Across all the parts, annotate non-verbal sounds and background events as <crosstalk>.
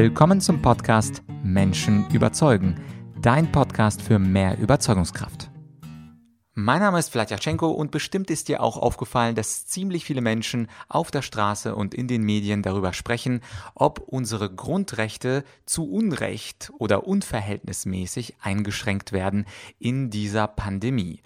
Willkommen zum Podcast Menschen überzeugen, dein Podcast für mehr Überzeugungskraft. Mein Name ist Vladyachenko und bestimmt ist dir auch aufgefallen, dass ziemlich viele Menschen auf der Straße und in den Medien darüber sprechen, ob unsere Grundrechte zu Unrecht oder unverhältnismäßig eingeschränkt werden in dieser Pandemie.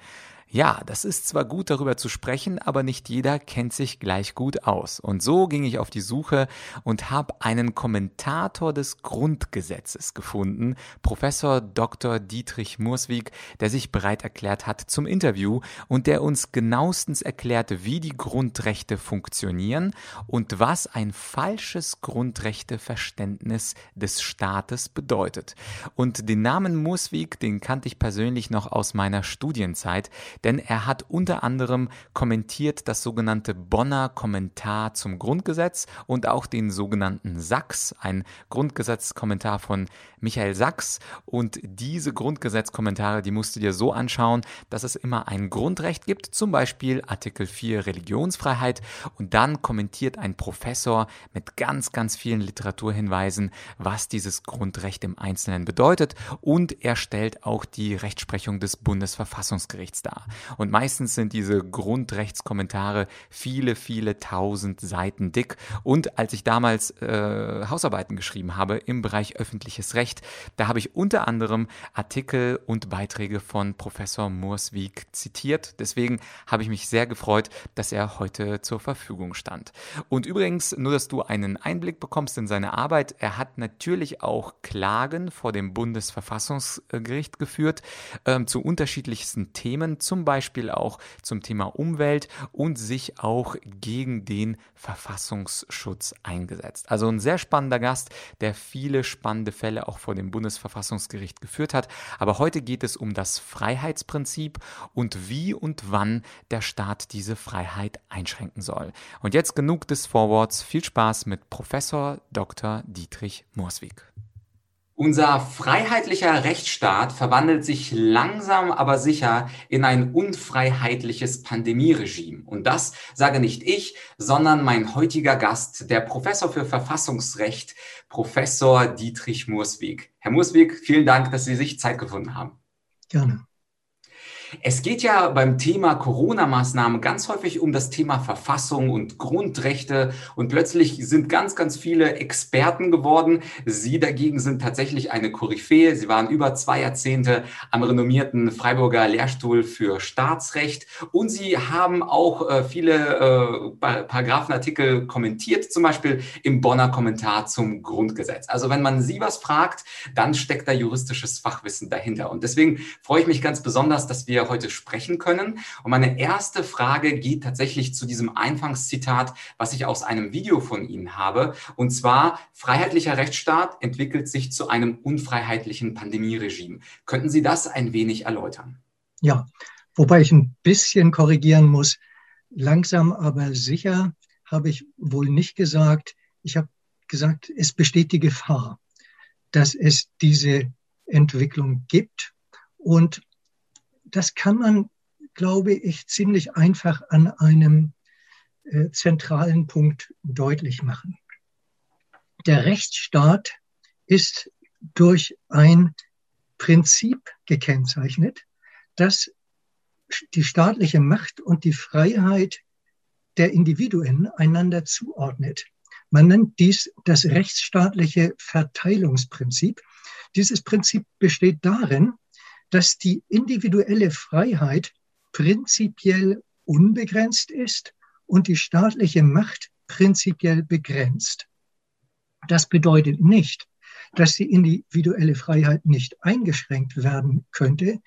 Ja, das ist zwar gut darüber zu sprechen, aber nicht jeder kennt sich gleich gut aus. Und so ging ich auf die Suche und habe einen Kommentator des Grundgesetzes gefunden, Professor Dr. Dietrich Murswig, der sich bereit erklärt hat zum Interview und der uns genauestens erklärt, wie die Grundrechte funktionieren und was ein falsches Grundrechteverständnis des Staates bedeutet. Und den Namen Murswig, den kannte ich persönlich noch aus meiner Studienzeit denn er hat unter anderem kommentiert das sogenannte Bonner Kommentar zum Grundgesetz und auch den sogenannten Sachs, ein Grundgesetzkommentar von Michael Sachs. Und diese Grundgesetzkommentare, die musst du dir so anschauen, dass es immer ein Grundrecht gibt, zum Beispiel Artikel 4 Religionsfreiheit. Und dann kommentiert ein Professor mit ganz, ganz vielen Literaturhinweisen, was dieses Grundrecht im Einzelnen bedeutet. Und er stellt auch die Rechtsprechung des Bundesverfassungsgerichts dar. Und meistens sind diese Grundrechtskommentare viele, viele tausend Seiten dick. Und als ich damals äh, Hausarbeiten geschrieben habe im Bereich öffentliches Recht, da habe ich unter anderem Artikel und Beiträge von Professor Murswig zitiert. Deswegen habe ich mich sehr gefreut, dass er heute zur Verfügung stand. Und übrigens, nur dass du einen Einblick bekommst in seine Arbeit, er hat natürlich auch Klagen vor dem Bundesverfassungsgericht geführt äh, zu unterschiedlichsten Themen, zum Beispiel auch zum Thema Umwelt und sich auch gegen den Verfassungsschutz eingesetzt. Also ein sehr spannender Gast, der viele spannende Fälle auch vor dem Bundesverfassungsgericht geführt hat. Aber heute geht es um das Freiheitsprinzip und wie und wann der Staat diese Freiheit einschränken soll. Und jetzt genug des Vorworts. Viel Spaß mit Professor Dr. Dietrich Morswig. Unser freiheitlicher Rechtsstaat verwandelt sich langsam aber sicher in ein unfreiheitliches Pandemieregime. Und das sage nicht ich, sondern mein heutiger Gast, der Professor für Verfassungsrecht, Professor Dietrich Murswig. Herr Murswig, vielen Dank, dass Sie sich Zeit gefunden haben. Gerne. Es geht ja beim Thema Corona-Maßnahmen ganz häufig um das Thema Verfassung und Grundrechte und plötzlich sind ganz, ganz viele Experten geworden. Sie dagegen sind tatsächlich eine Koryphäe. Sie waren über zwei Jahrzehnte am renommierten Freiburger Lehrstuhl für Staatsrecht und Sie haben auch äh, viele äh, Paragraphenartikel kommentiert, zum Beispiel im Bonner Kommentar zum Grundgesetz. Also wenn man Sie was fragt, dann steckt da juristisches Fachwissen dahinter. Und deswegen freue ich mich ganz besonders, dass wir wir heute sprechen können. Und meine erste Frage geht tatsächlich zu diesem Anfangszitat, was ich aus einem Video von Ihnen habe. Und zwar, freiheitlicher Rechtsstaat entwickelt sich zu einem unfreiheitlichen Pandemieregime. Könnten Sie das ein wenig erläutern? Ja, wobei ich ein bisschen korrigieren muss. Langsam aber sicher habe ich wohl nicht gesagt. Ich habe gesagt, es besteht die Gefahr, dass es diese Entwicklung gibt. Und das kann man, glaube ich, ziemlich einfach an einem äh, zentralen Punkt deutlich machen. Der Rechtsstaat ist durch ein Prinzip gekennzeichnet, das die staatliche Macht und die Freiheit der Individuen einander zuordnet. Man nennt dies das rechtsstaatliche Verteilungsprinzip. Dieses Prinzip besteht darin, dass die individuelle Freiheit prinzipiell unbegrenzt ist und die staatliche Macht prinzipiell begrenzt. Das bedeutet nicht, dass die individuelle Freiheit nicht eingeschränkt werden könnte.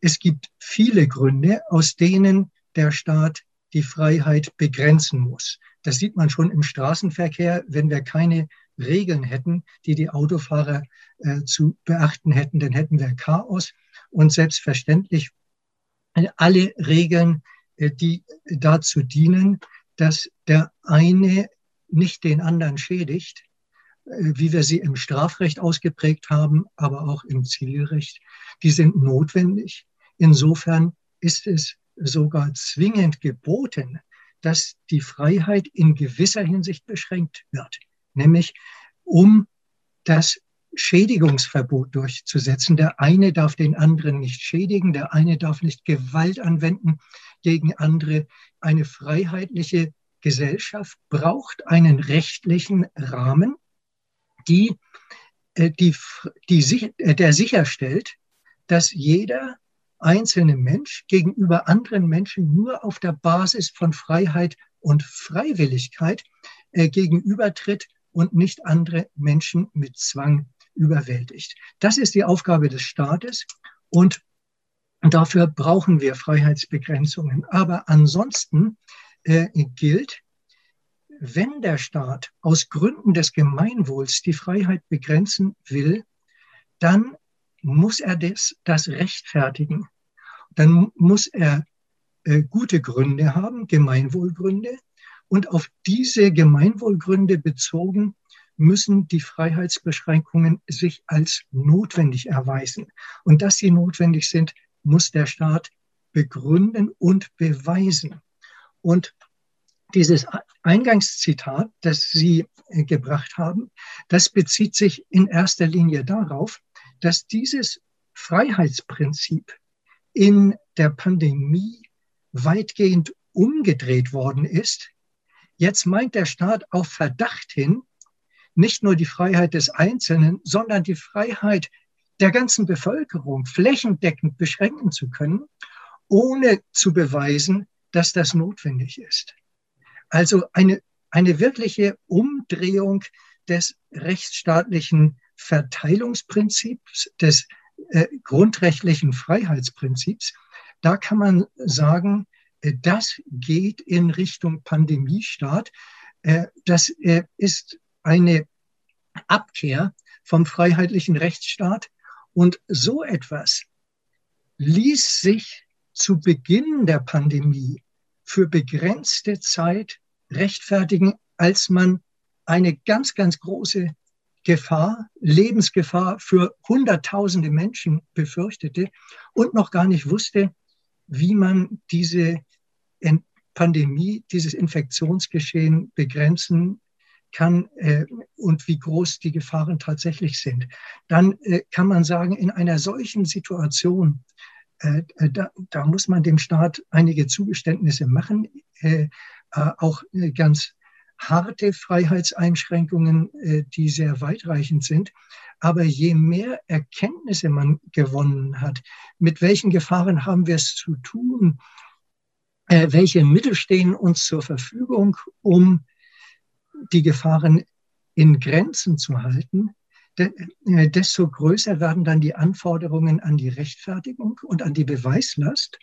Es gibt viele Gründe, aus denen der Staat die Freiheit begrenzen muss. Das sieht man schon im Straßenverkehr, wenn wir keine Regeln hätten, die die Autofahrer äh, zu beachten hätten, dann hätten wir Chaos und selbstverständlich alle Regeln, äh, die dazu dienen, dass der eine nicht den anderen schädigt, äh, wie wir sie im Strafrecht ausgeprägt haben, aber auch im Zivilrecht, die sind notwendig. Insofern ist es sogar zwingend geboten, dass die Freiheit in gewisser Hinsicht beschränkt wird, nämlich um das Schädigungsverbot durchzusetzen. Der eine darf den anderen nicht schädigen, der eine darf nicht Gewalt anwenden gegen andere. Eine freiheitliche Gesellschaft braucht einen rechtlichen Rahmen, die, äh, die, die, äh, der sicherstellt, dass jeder einzelne Mensch gegenüber anderen Menschen nur auf der Basis von Freiheit und Freiwilligkeit äh, gegenübertritt und nicht andere Menschen mit Zwang überwältigt. Das ist die Aufgabe des Staates und dafür brauchen wir Freiheitsbegrenzungen. Aber ansonsten äh, gilt, wenn der Staat aus Gründen des Gemeinwohls die Freiheit begrenzen will, dann muss er das, das rechtfertigen. Dann muss er äh, gute Gründe haben, Gemeinwohlgründe. Und auf diese Gemeinwohlgründe bezogen müssen die Freiheitsbeschränkungen sich als notwendig erweisen. Und dass sie notwendig sind, muss der Staat begründen und beweisen. Und dieses Eingangszitat, das Sie äh, gebracht haben, das bezieht sich in erster Linie darauf, dass dieses Freiheitsprinzip in der Pandemie weitgehend umgedreht worden ist. Jetzt meint der Staat auf Verdacht hin, nicht nur die Freiheit des Einzelnen, sondern die Freiheit der ganzen Bevölkerung flächendeckend beschränken zu können, ohne zu beweisen, dass das notwendig ist. Also eine, eine wirkliche Umdrehung des rechtsstaatlichen Verteilungsprinzips, des äh, grundrechtlichen Freiheitsprinzips. Da kann man sagen, äh, das geht in Richtung Pandemiestaat. Äh, das äh, ist eine Abkehr vom freiheitlichen Rechtsstaat. Und so etwas ließ sich zu Beginn der Pandemie für begrenzte Zeit rechtfertigen, als man eine ganz, ganz große Gefahr, Lebensgefahr für Hunderttausende Menschen befürchtete und noch gar nicht wusste, wie man diese Pandemie, dieses Infektionsgeschehen begrenzen kann äh, und wie groß die Gefahren tatsächlich sind, dann äh, kann man sagen, in einer solchen Situation, äh, äh da, da, muss man dem Staat einige Zugeständnisse machen, äh, äh, auch ganz harte Freiheitseinschränkungen, die sehr weitreichend sind. Aber je mehr Erkenntnisse man gewonnen hat, mit welchen Gefahren haben wir es zu tun, welche Mittel stehen uns zur Verfügung, um die Gefahren in Grenzen zu halten, äh, desto größer werden dann die Anforderungen an die Rechtfertigung und an die Beweislast.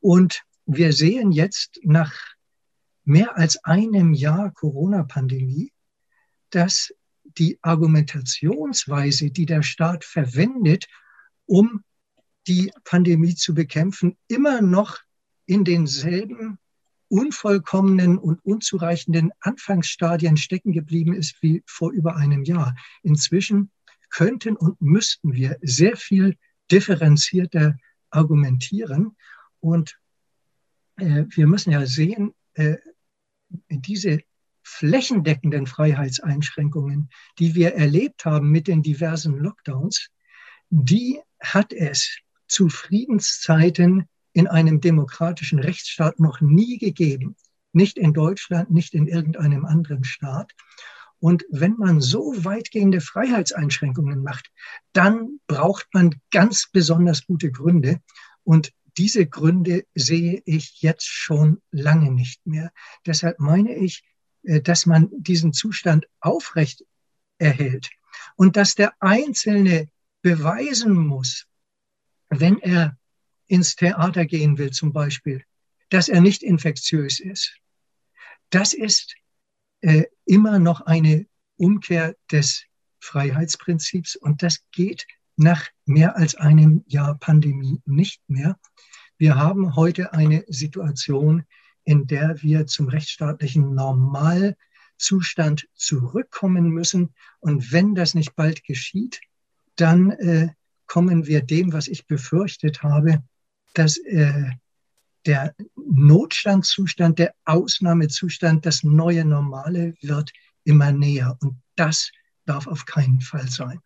Und wir sehen jetzt nach mehr als einem Jahr Corona-Pandemie, dass die Argumentationsweise, die der Staat verwendet, um die Pandemie zu bekämpfen, immer noch in denselben unvollkommenen und unzureichenden Anfangsstadien stecken geblieben ist wie vor über einem Jahr. Inzwischen könnten und müssten wir sehr viel differenzierter argumentieren. Und äh, wir müssen ja sehen, äh, diese flächendeckenden Freiheitseinschränkungen, die wir erlebt haben mit den diversen Lockdowns, die hat es zu Friedenszeiten in einem demokratischen Rechtsstaat noch nie gegeben. Nicht in Deutschland, nicht in irgendeinem anderen Staat. Und wenn man so weitgehende Freiheitseinschränkungen macht, dann braucht man ganz besonders gute Gründe. Und diese Gründe sehe ich jetzt schon lange nicht mehr. Deshalb meine ich, äh, dass man diesen Zustand aufrecht erhält und dass der Einzelne beweisen muss, wenn er ins Theater gehen will zum Beispiel, dass er nicht infektiös ist. Das ist äh, immer noch eine Umkehr des Freiheitsprinzips und das geht nach mehr als einem Jahr Pandemie nicht mehr. Wir haben heute eine Situation, in der wir zum rechtsstaatlichen Normalzustand zurückkommen müssen. Und wenn das nicht bald geschieht, dann äh, kommen wir dem, was ich befürchtet habe, dass äh, der Notstandszustand, der Ausnahmezustand, das neue Normale wird immer näher. Und das darf auf keinen Fall sein.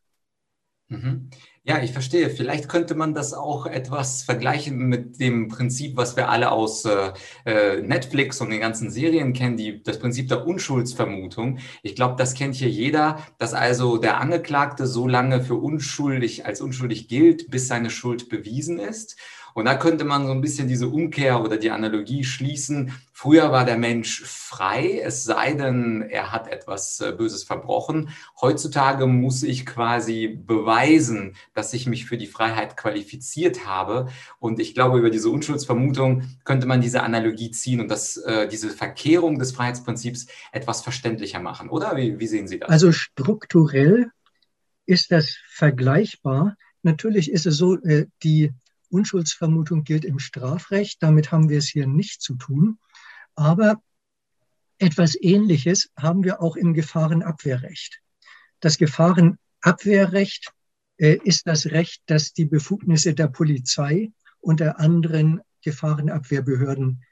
Mhm. Ja, ich verstehe. Vielleicht könnte man das auch etwas vergleichen mit dem Prinzip, was wir alle aus äh, äh, Netflix und den ganzen Serien kennen, die, das Prinzip der Unschuldsvermutung. Ich glaube, das kennt hier jeder, dass also der Angeklagte so lange für unschuldig als unschuldig gilt, bis seine Schuld bewiesen ist. Und da könnte man so ein bisschen diese Umkehr oder die Analogie schließen. Früher war der Mensch frei, es sei denn, er hat etwas äh, Böses verbrochen. Heutzutage muss ich quasi beweisen, dass ich mich für die Freiheit qualifiziert habe. Und ich glaube, über diese Unschuldsvermutung könnte man diese Analogie ziehen und das, äh, diese Verkehrung des Freiheitsprinzips etwas verständlicher machen, oder? Wie, wie sehen Sie das? Also strukturell ist das vergleichbar. Natürlich ist es so, äh, die Unschuldsvermutung gilt im Strafrecht. Damit haben wir es hier nicht zu tun. Aber etwas Ähnliches haben wir auch im Gefahrenabwehrrecht. Das Gefahrenabwehrrecht äh, ist das Recht, das die Befugnisse der Polizei und der anderen Gefahrenabwehrbehörden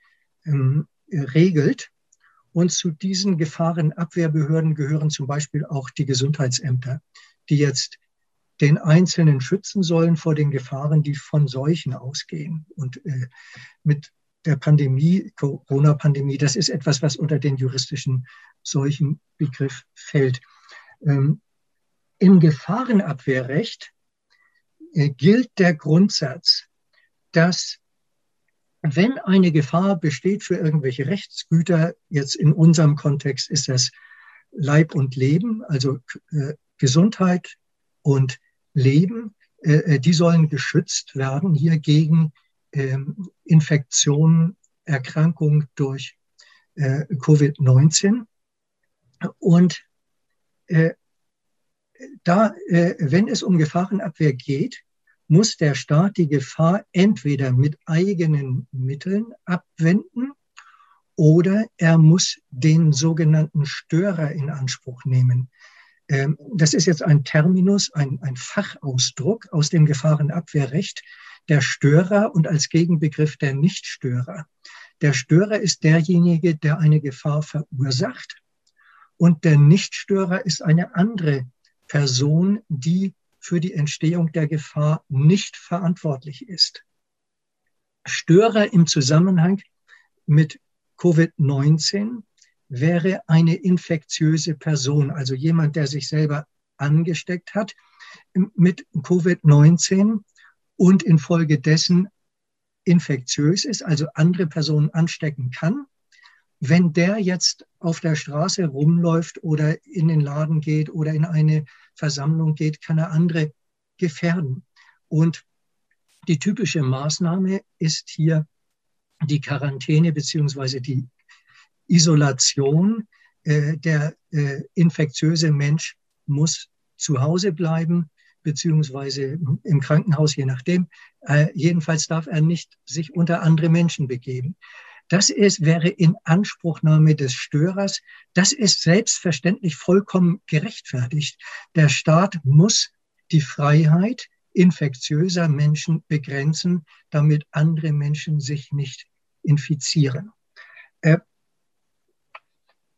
ähm, regelt. Und zu diesen Gefahrenabwehrbehörden gehören zum Beispiel auch die Gesundheitsämter, die jetzt den Einzelnen schützen sollen vor den Gefahren, die von Seuchen ausgehen. Und äh, mit der Pandemie, Corona-Pandemie, das ist etwas, was unter den juristischen Seuchenbegriff fällt. Ähm, Im Gefahrenabwehrrecht äh, gilt der Grundsatz, dass wenn eine Gefahr besteht für irgendwelche Rechtsgüter, jetzt in unserem Kontext ist das Leib und Leben, also äh, Gesundheit und leben, äh, äh, die sollen geschützt werden hier gegen ähm, Infektionen, Erkrankung durch äh, Covid-19. Und da, wenn es um Gefahrenabwehr geht, muss der Staat die Gefahr entweder mit eigenen Mitteln abwenden oder er muss den sogenannten Störer in Anspruch nehmen. Ähm, das ist jetzt ein Terminus, ein, ein Fachausdruck aus dem Gefahrenabwehrrecht, der Störer und als Gegenbegriff der Nichtstörer. Der Störer ist derjenige, der eine Gefahr verursacht und der Nichtstörer ist eine andere Person, die für die Entstehung der Gefahr nicht verantwortlich ist. Störer im Zusammenhang mit Covid-19 wäre eine infektiöse Person, also jemand, der sich selber angesteckt hat mit Covid-19 und infolgedessen infektiös ist, also andere Personen anstecken kann. Wenn der jetzt auf der Straße rumläuft oder in den Laden geht oder in eine Versammlung geht, kann er andere gefährden. Und die typische Maßnahme ist hier die Quarantäne beziehungsweise die Isolation. Äh, der äh, infektiöse Mensch muss zu Hause bleiben, beziehungsweise im Krankenhaus, je nachdem. Äh, jedenfalls darf er nicht sich unter andere Menschen begeben. Das ist, wäre in Anspruchnahme des Störers. Das ist selbstverständlich vollkommen gerechtfertigt. Der Staat muss die Freiheit infektiöser Menschen begrenzen, damit andere Menschen sich nicht infizieren.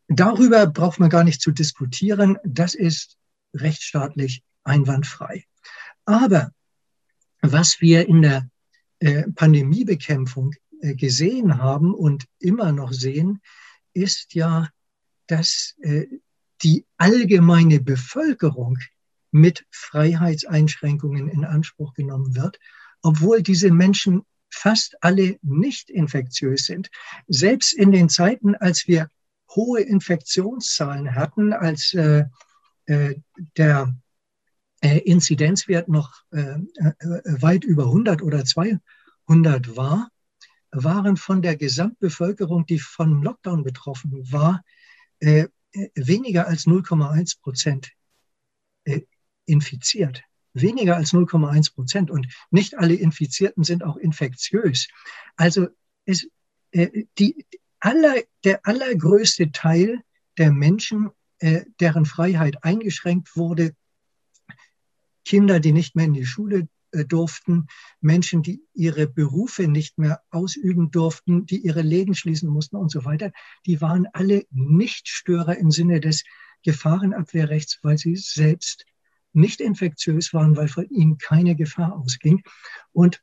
Darüber braucht man gar nicht zu diskutieren. Das ist rechtsstaatlich einwandfrei. Aber was wir in der äh, Pandemiebekämpfung äh, gesehen haben und immer noch sehen, ist ja, dass äh, die allgemeine Bevölkerung mit Freiheitseinschränkungen in Anspruch genommen wird, obwohl diese Menschen fast alle nicht infektiös sind. Selbst in den Zeiten, als wir hohe Infektionszahlen hatten, als äh, äh, der äh, Inzidenzwert noch äh, äh, weit über 100 oder 200 war, waren von der Gesamtbevölkerung, die von Lockdown betroffen war, äh, weniger als 0,1 Prozent infiziert. Weniger als 0,1 Prozent. Und nicht alle Infizierten sind auch infektiös. Also es, die, aller, der allergrößte Teil der Menschen, äh, deren Freiheit eingeschränkt wurde, Kinder, die nicht mehr in die Schule äh, durften, Menschen, die ihre Berufe nicht mehr ausüben durften, die ihre Läden schließen mussten und so weiter, die waren alle Nichtstörer im Sinne des Gefahrenabwehrrechts, weil sie selbst nicht infektiös waren, weil von ihnen keine Gefahr ausging. Und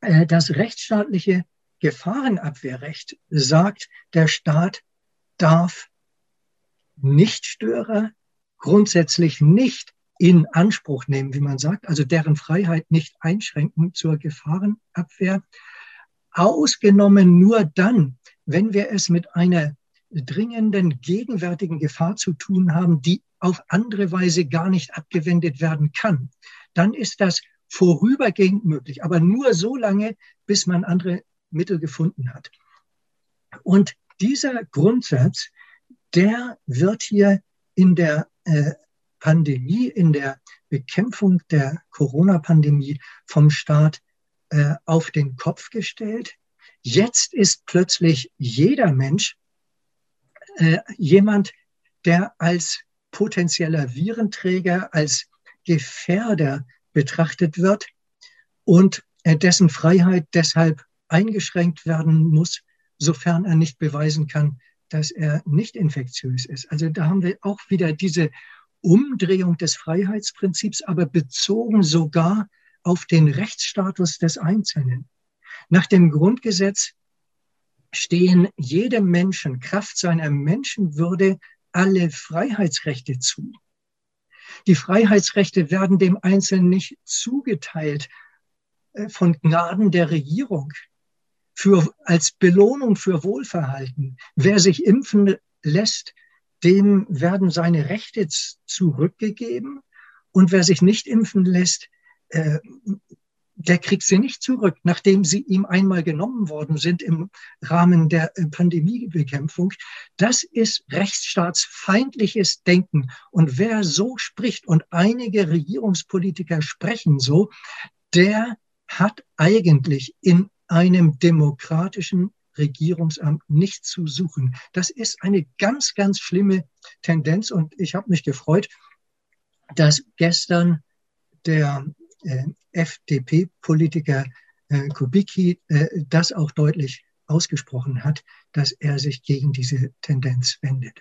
äh, das rechtsstaatliche Gefahrenabwehrrecht sagt, der Staat darf Nichtstörer grundsätzlich nicht in Anspruch nehmen, wie man sagt, also deren Freiheit nicht einschränken zur Gefahrenabwehr, ausgenommen nur dann, wenn wir es mit einer dringenden gegenwärtigen Gefahr zu tun haben, die auf andere Weise gar nicht abgewendet werden kann. Dann ist das vorübergehend möglich, aber nur so lange, bis man andere Mittel gefunden hat. Und dieser Grundsatz, der wird hier in der äh, Pandemie, in der Bekämpfung der Corona-Pandemie vom Staat äh, auf den Kopf gestellt. Jetzt ist plötzlich jeder Mensch äh, jemand, der als potenzieller Virenträger, als Gefährder betrachtet wird und äh, dessen Freiheit deshalb eingeschränkt werden muss, sofern er nicht beweisen kann, dass er nicht infektiös ist. Also da haben wir auch wieder diese Umdrehung des Freiheitsprinzips, aber bezogen sogar auf den Rechtsstatus des Einzelnen. Nach dem Grundgesetz stehen jedem Menschen Kraft seiner Menschenwürde alle Freiheitsrechte zu. Die Freiheitsrechte werden dem Einzelnen nicht zugeteilt äh, von Gnaden der Regierung für, als Belohnung für Wohlverhalten. Wer sich impfen lässt, dem werden seine Rechte zurückgegeben. Und wer sich nicht impfen lässt, äh, der kriegt sie nicht zurück, nachdem sie ihm einmal genommen worden sind im Rahmen der äh, Pandemiebekämpfung. Das ist rechtsstaatsfeindliches Denken. Und wer so spricht, und einige Regierungspolitiker sprechen so, der hat eigentlich in einem demokratischen Regierungsamt nicht zu suchen. Das ist eine ganz, ganz schlimme Tendenz. Und ich habe mich gefreut, dass gestern der äh, FDP-Politiker äh, Kubicki äh, das auch deutlich ausgesprochen hat, dass er sich gegen diese Tendenz wendet.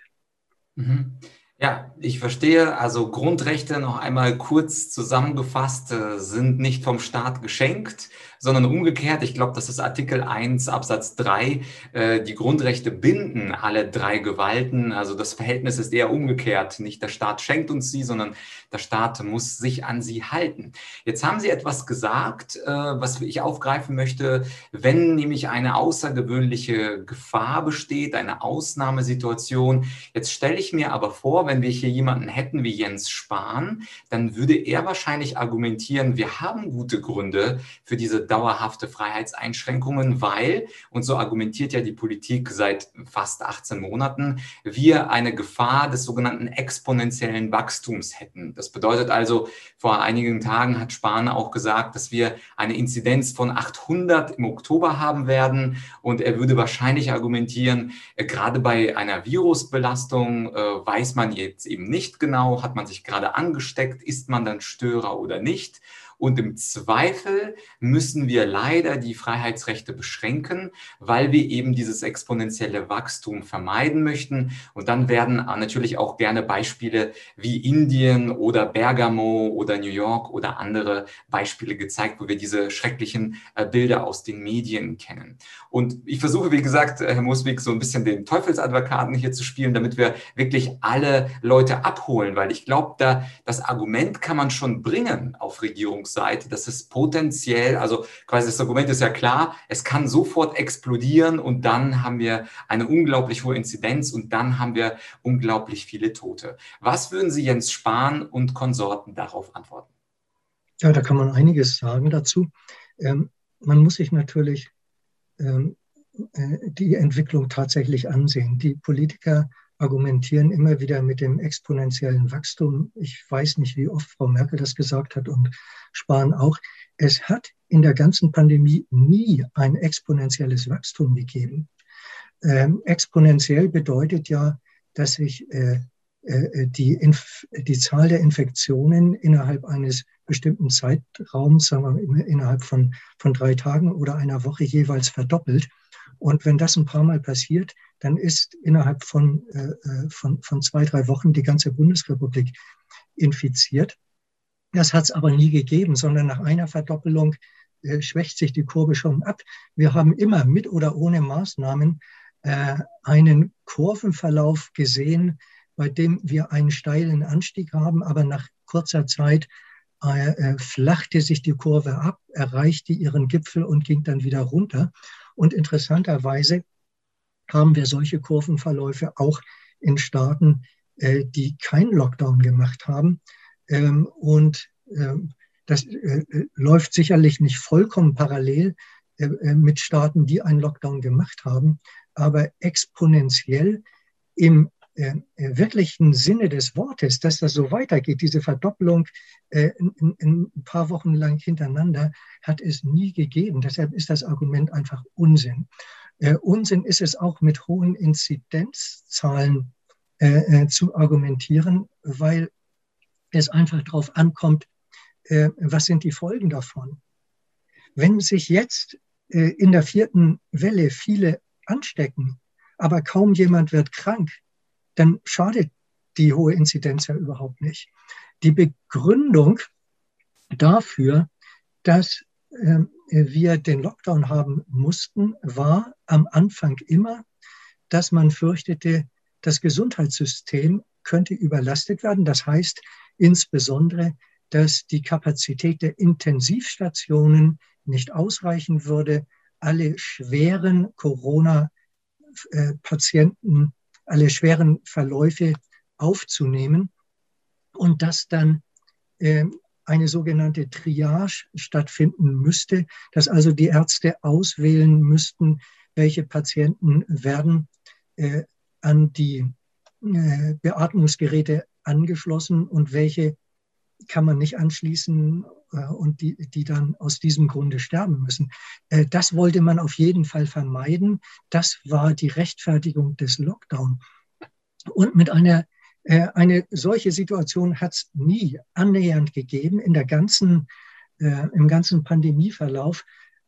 Mhm. Ja, ich verstehe. Also Grundrechte noch einmal kurz zusammengefasst äh, sind nicht vom Staat geschenkt, sondern umgekehrt. Ich glaube, das ist Artikel 1 Absatz 3. Äh, die Grundrechte binden alle drei Gewalten. Also das Verhältnis ist eher umgekehrt. Nicht der Staat schenkt uns sie, sondern der Staat muss sich an sie halten. Jetzt haben Sie etwas gesagt, äh, was ich aufgreifen möchte. Wenn nämlich eine außergewöhnliche Gefahr besteht, eine Ausnahmesituation, jetzt stelle ich mir aber vor, wenn wir hier jemanden hätten wie Jens Spahn, dann würde er wahrscheinlich argumentieren, wir haben gute Gründe für diese dauerhafte Freiheitseinschränkungen, weil, und so argumentiert ja die Politik seit fast 18 Monaten, wir eine Gefahr des sogenannten exponentiellen Wachstums hätten. Das bedeutet also, vor einigen Tagen hat Spahn auch gesagt, dass wir eine Inzidenz von 800 im Oktober haben werden. Und er würde wahrscheinlich argumentieren, äh, gerade bei einer Virusbelastung äh, weiß man jetzt eben nicht genau, hat man sich gerade angesteckt, ist man dann Störer oder nicht. Und im Zweifel müssen wir leider die Freiheitsrechte beschränken, weil wir eben dieses exponentielle Wachstum vermeiden möchten. Und dann werden natürlich auch gerne Beispiele wie Indien oder Bergamo oder New York oder andere Beispiele gezeigt, wo wir diese schrecklichen äh, Bilder aus den Medien kennen. Und ich versuche, wie gesagt, äh, Herr Moswig, so ein bisschen den Teufelsadvokaten hier zu spielen, damit wir wirklich alle Leute abholen, weil ich glaube, da das Argument kann man schon bringen auf Regierungs Seite, dass es potenziell, also quasi das Argument ist ja klar, es kann sofort explodieren und dann haben wir eine unglaublich hohe Inzidenz und dann haben wir unglaublich viele Tote. Was würden Sie Jens Spahn und Konsorten darauf antworten? Ja, da kann man einiges sagen dazu. Ähm, man muss sich natürlich ähm, äh, die Entwicklung tatsächlich ansehen. Die Politiker argumentieren immer wieder mit dem exponentiellen Wachstum. Ich weiß nicht, wie oft Frau Merkel das gesagt hat und Spahn auch. Es hat in der ganzen Pandemie nie ein exponentielles Wachstum gegeben. Ähm, exponentiell bedeutet ja, dass sich äh, äh, die, Inf die Zahl der Infektionen innerhalb eines bestimmten Zeitraums, sagen wir innerhalb von, von drei Tagen oder einer Woche jeweils verdoppelt. Und wenn das ein paar Mal passiert, dann ist innerhalb von, äh, äh von, von zwei, drei Wochen die ganze Bundesrepublik infiziert. Das hat es aber nie gegeben, sondern nach einer Verdoppelung äh, schwächt sich die Kurve schon ab. Wir haben immer mit oder ohne Maßnahmen äh, einen Kurvenverlauf gesehen, bei dem wir einen steilen Anstieg haben, aber nach kurzer Zeit äh, äh, flachte sich die Kurve ab, erreichte ihren Gipfel und ging dann wieder runter. Und interessanterweise haben wir solche Kurvenverläufe auch in Staaten, äh, die keinen Lockdown gemacht haben. Ähm, und ähm, das äh, äh, läuft sicherlich nicht vollkommen parallel mit Staaten, die einen Lockdown gemacht haben, aber exponentiell im äh, äh, wirklichen Sinne des Wortes, dass das so weitergeht, diese Verdoppelung äh, in, in ein paar Wochen lang hintereinander, hat es nie gegeben. Deshalb ist das Argument einfach Unsinn. Äh, Unsinn ist es auch mit hohen Inzidenzzahlen äh, äh, zu argumentieren, weil es einfach darauf ankommt, was sind die Folgen davon. Wenn sich jetzt in der vierten Welle viele anstecken, aber kaum jemand wird krank, dann schadet die hohe Inzidenz ja überhaupt nicht. Die Begründung dafür, dass äh, wir den Lockdown haben mussten, war am Anfang immer, dass man fürchtete, das Gesundheitssystem könnte überlastet werden. Das heißt insbesondere, dass die Kapazität der Intensivstationen nicht ausreichen würde, alle schweren Corona-Patienten alle schweren Verläufe aufzunehmen und dass dann äh, eine sogenannte Triage stattfinden müsste, dass also die Ärzte auswählen müssten, welche Patienten werden äh, an die äh, Beatmungsgeräte angeschlossen und welche kann man nicht anschließen und die, die dann aus diesem Grunde sterben müssen. Äh, das wollte man auf jeden Fall vermeiden. Das war die Rechtfertigung des Lockdown. Und mit einer äh, eine solche Situation hat es nie annähernd gegeben. In der ganzen, Im ganzen Pandemieverlauf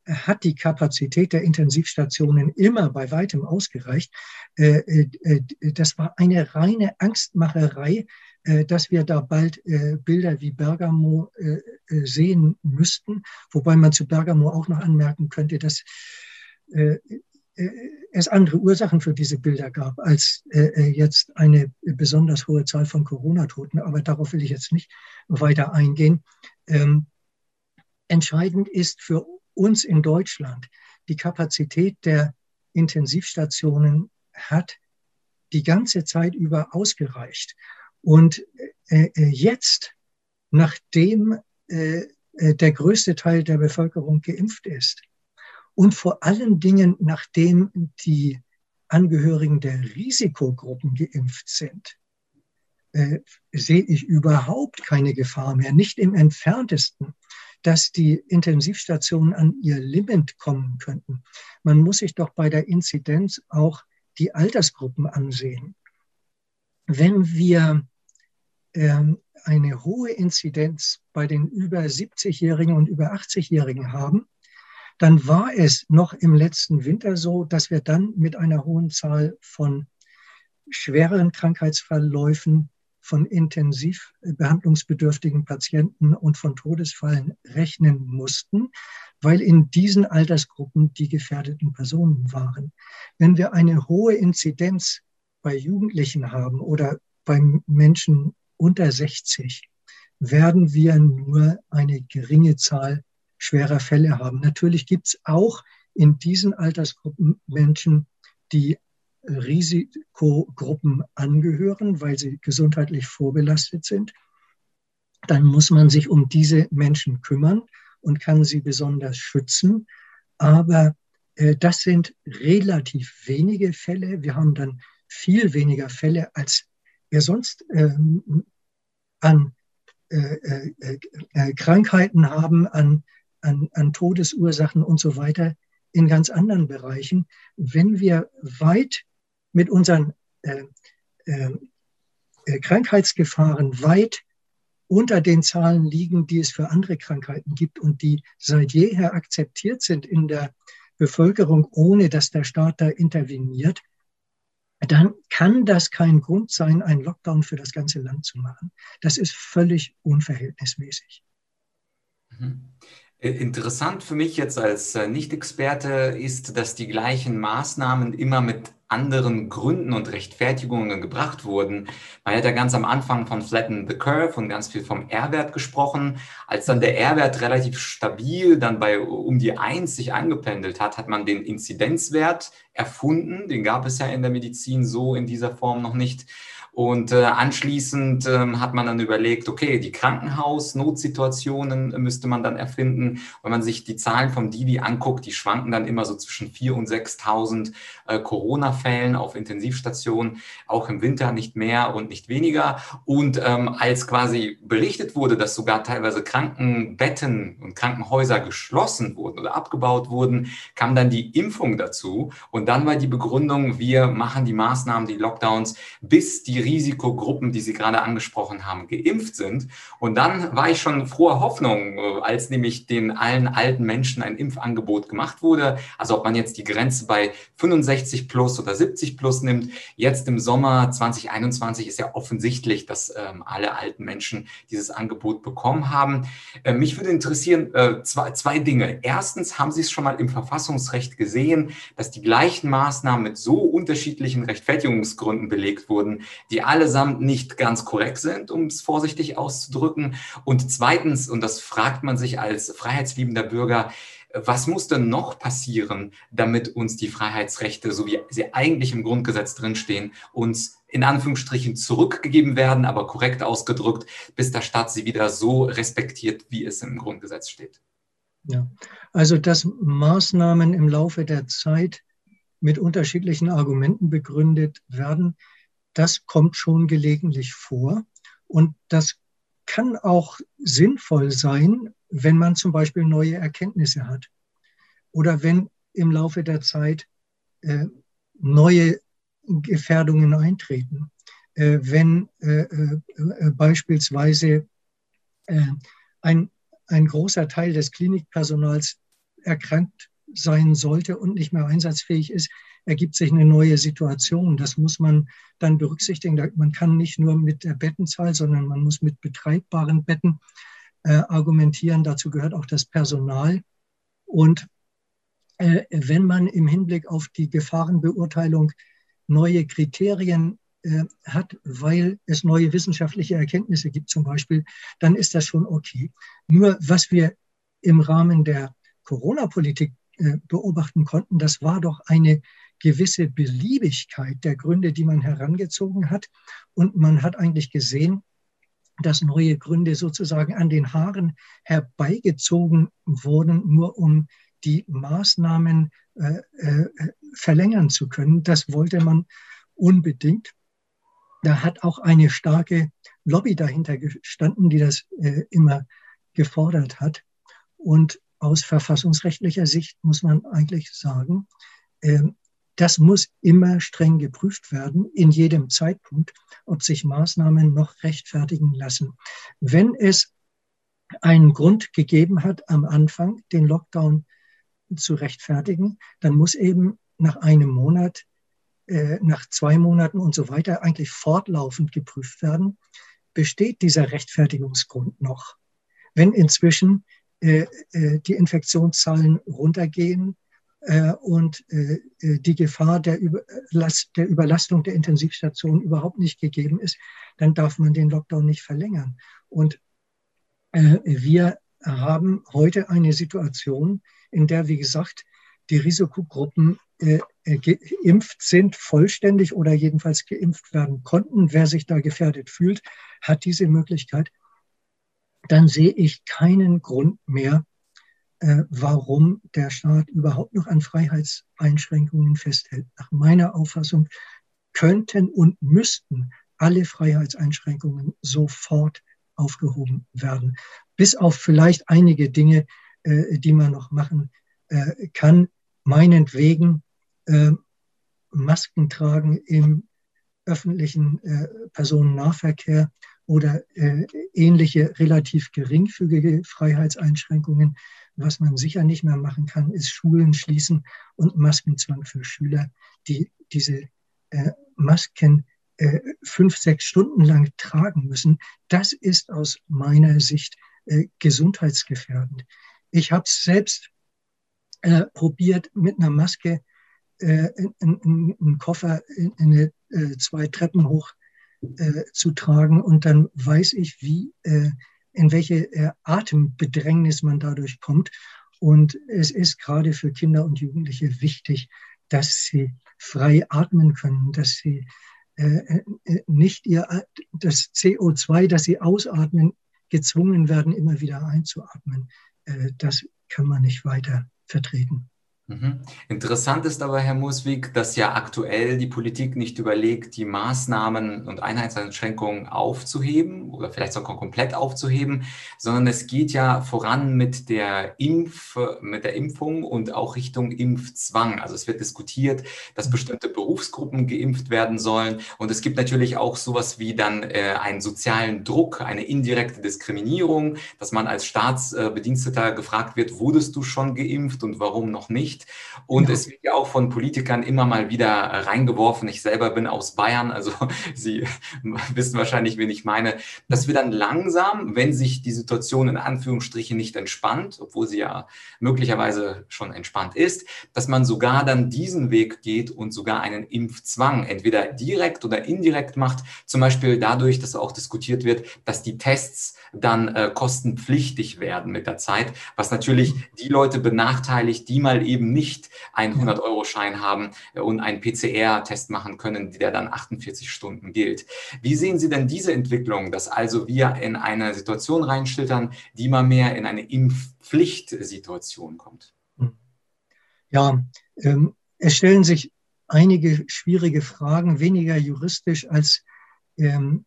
hat die Kapazität der Intensivstationen immer bei weitem ausgereicht. Das war eine reine Angstmacherei äh, dass wir da bald äh, Bilder wie Bergamo äh, sehen müssten. Wobei man zu Bergamo auch noch anmerken könnte, dass es andere Ursachen für diese Bilder gab als jetzt eine besonders hohe Zahl von Corona-Toten. Aber darauf will ich jetzt nicht weiter eingehen. Ähm, entscheidend ist für uns in Deutschland, die Kapazität der Intensivstationen hat die ganze Zeit über ausgereicht. Und äh, äh, jetzt, nachdem äh, äh, der größte Teil der Bevölkerung geimpft ist und vor allen Dingen, nachdem die Angehörigen der Risikogruppen geimpft sind, äh, sehe ich überhaupt keine Gefahr mehr, nicht im entferntesten, dass die Intensivstationen an ihr Limit kommen könnten. Man muss sich doch bei der Inzidenz auch die Altersgruppen ansehen. Wenn wir eine hohe Inzidenz bei den über 70-Jährigen und über 80-Jährigen haben, dann war es noch im letzten Winter so, dass wir dann mit einer hohen Zahl von schweren Krankheitsverläufen, von intensiv behandlungsbedürftigen Patienten und von Todesfallen rechnen mussten, weil in diesen Altersgruppen die gefährdeten Personen waren. Wenn wir eine hohe Inzidenz bei Jugendlichen haben oder bei Menschen unter 60 werden wir nur eine geringe Zahl schwerer Fälle haben. Natürlich gibt es auch in diesen Altersgruppen Menschen, die Risikogruppen angehören, weil sie gesundheitlich vorbelastet sind. Dann muss man sich um diese Menschen kümmern und kann sie besonders schützen. Aber äh, das sind relativ wenige Fälle. Wir haben dann viel weniger Fälle als wir sonst ähm, an äh, äh, äh, Krankheiten haben, an, an, an Todesursachen und so weiter in ganz anderen Bereichen. Wenn wir weit mit unseren äh, äh, Krankheitsgefahren weit unter den Zahlen liegen, die es für andere Krankheiten gibt und die seit jeher akzeptiert sind in der Bevölkerung, ohne dass der Staat da interveniert, dann kann das kein Grund sein, einen Lockdown für das ganze Land zu machen. Das ist völlig unverhältnismäßig. Interessant für mich jetzt als äh, Nicht-Experte ist, dass die gleichen Maßnahmen immer mit anderen Gründen und Rechtfertigungen gebracht wurden. Man hat ja ganz am Anfang von Flatten the Curve und ganz viel vom R-Wert gesprochen. Als dann der R-Wert relativ stabil dann bei um die 1 sich angependelt hat, hat man den Inzidenzwert erfunden. Den gab es ja in der Medizin so in dieser Form noch nicht. Und äh, anschließend ähm, hat man dann überlegt, okay, die Krankenhausnotsituationen müsste man dann erfinden. Wenn man sich die Zahlen vom Didi anguckt, die schwanken dann immer so zwischen 4.000 und 6.000 äh, Corona-Fällen auf Intensivstationen, auch im Winter nicht mehr und nicht weniger. Und ähm, als quasi berichtet wurde, dass sogar teilweise Krankenbetten und Krankenhäuser geschlossen wurden oder abgebaut wurden, kam dann die Impfung dazu. Und dann war die Begründung, wir machen die Maßnahmen, die Lockdowns, bis die Risikogruppen, die Sie gerade angesprochen haben, geimpft sind. Und dann war ich schon froher Hoffnung, äh, als nämlich den allen alten Menschen ein Impfangebot gemacht wurde. Also ob man jetzt die Grenze bei 65 plus oder 70 plus nimmt. Jetzt im Sommer 2021 ist ja offensichtlich, dass ähm, alle alten Menschen dieses Angebot bekommen haben. Äh, mich würde interessieren äh, zwei, zwei Dinge. Erstens haben Sie es schon mal im Verfassungsrecht gesehen, dass die gleichen Maßnahmen mit so unterschiedlichen Rechtfertigungsgründen belegt wurden, die allesamt nicht ganz korrekt sind, um es vorsichtig auszudrücken. Und zweitens, und das fragt man sich als freiheitsliebender Bürger, was muss denn noch passieren, damit uns die Freiheitsrechte, so wie sie eigentlich im Grundgesetz drinstehen, uns in Anführungsstrichen zurückgegeben werden, aber korrekt ausgedrückt, bis der Staat sie wieder so respektiert, wie es im Grundgesetz steht? Ja, also dass Maßnahmen im Laufe der Zeit mit unterschiedlichen Argumenten begründet werden, das kommt schon gelegentlich vor. Und das kann auch sinnvoll sein, wenn man zum Beispiel neue Erkenntnisse hat oder wenn im Laufe der Zeit äh, neue Gefährdungen eintreten. Äh, wenn äh, äh, äh beispielsweise äh, ein, ein großer Teil des Klinikpersonals erkrankt sein sollte und nicht mehr einsatzfähig ist, ergibt sich eine neue Situation. Das muss man dann berücksichtigen. Man kann nicht nur mit der Bettenzahl, sondern man muss mit betreibbaren Betten äh, argumentieren. Dazu gehört auch das Personal. Und äh, wenn man im Hinblick auf die Gefahrenbeurteilung neue Kriterien äh, hat, weil es neue wissenschaftliche Erkenntnisse gibt zum Beispiel, dann ist das schon okay. Nur was wir im Rahmen der Corona-Politik beobachten konnten, das war doch eine gewisse Beliebigkeit der Gründe, die man herangezogen hat. Und man hat eigentlich gesehen, dass neue Gründe sozusagen an den Haaren herbeigezogen wurden, nur um die Maßnahmen äh, äh, verlängern zu können. Das wollte man unbedingt. Da hat auch eine starke Lobby dahinter gestanden, die das äh, immer gefordert hat. Und aus verfassungsrechtlicher Sicht muss man eigentlich sagen, ähm, das muss immer streng geprüft werden, in jedem Zeitpunkt, ob sich Maßnahmen noch rechtfertigen lassen. Wenn es einen Grund gegeben hat, am Anfang den Lockdown zu rechtfertigen, dann muss eben nach einem Monat, äh, nach zwei Monaten und so weiter eigentlich fortlaufend geprüft werden, besteht dieser Rechtfertigungsgrund noch. Wenn inzwischen die Infektionszahlen runtergehen, äh, und äh, äh, die Gefahr der, Überlast, der Überlastung der Intensivstation überhaupt nicht gegeben ist, dann darf man den Lockdown nicht verlängern. Und wir haben heute eine Situation, in der, wie gesagt, die Risikogruppen geimpft sind, vollständig oder jedenfalls geimpft werden konnten. Wer sich da gefährdet fühlt, hat diese Möglichkeit. Dann sehe ich keinen Grund mehr, äh, warum der Staat überhaupt noch an Freiheitseinschränkungen festhält. Nach meiner Auffassung könnten und müssten alle Freiheitseinschränkungen sofort aufgehoben werden. Bis auf vielleicht einige Dinge, äh, die man noch machen äh, kann. Meinetwegen äh, Masken tragen im öffentlichen äh, Personennahverkehr oder äh, ähnliche relativ geringfügige Freiheitseinschränkungen Was man sicher nicht mehr machen kann, ist Schulen schließen und Maskenzwang für Schüler, die diese äh, Masken äh, fünf, sechs Stunden lang tragen müssen. Das ist aus meiner Sicht äh, gesundheitsgefährdend. Ich habe es selbst äh, probiert, mit einer Maske äh, einen Koffer in, in eine, äh, zwei Treppen hoch äh, zu tragen und dann weiß ich, wie, äh, in welche äh, Atembedrängnis man dadurch kommt. Und es ist gerade für Kinder und Jugendliche wichtig, dass sie frei atmen können, dass sie äh, äh, nicht ihr das CO2, das sie ausatmen, gezwungen werden, immer wieder einzuatmen. Äh, das kann man nicht weiter vertreten. Mhm. Interessant ist aber, Herr Muswig, dass ja aktuell die Politik nicht überlegt, die Maßnahmen und Einheitseinschränkungen aufzuheben oder vielleicht sogar komplett aufzuheben, sondern es geht ja voran mit der Impf, mit der Impfung und auch Richtung Impfzwang. Also es wird diskutiert, dass bestimmte Berufsgruppen geimpft werden sollen und es gibt natürlich auch sowas wie dann äh, einen sozialen Druck, eine indirekte Diskriminierung, dass man als Staatsbediensteter gefragt wird, wurdest du schon geimpft und warum noch nicht? Nicht. Und ja. es wird ja auch von Politikern immer mal wieder reingeworfen. Ich selber bin aus Bayern, also <laughs> Sie <laughs> wissen wahrscheinlich, wen ich meine, dass wir dann langsam, wenn sich die Situation in Anführungsstrichen nicht entspannt, obwohl sie ja möglicherweise schon entspannt ist, dass man sogar dann diesen Weg geht und sogar einen Impfzwang entweder direkt oder indirekt macht. Zum Beispiel dadurch, dass auch diskutiert wird, dass die Tests dann äh, kostenpflichtig werden mit der Zeit, was natürlich die Leute benachteiligt, die mal eben nicht einen 100-Euro-Schein haben und einen PCR-Test machen können, der dann 48 Stunden gilt. Wie sehen Sie denn diese Entwicklung, dass also wir in eine Situation reinschlittern, die immer mehr in eine Impfpflichtsituation kommt? Ja, ähm, es stellen sich einige schwierige Fragen, weniger juristisch als ähm,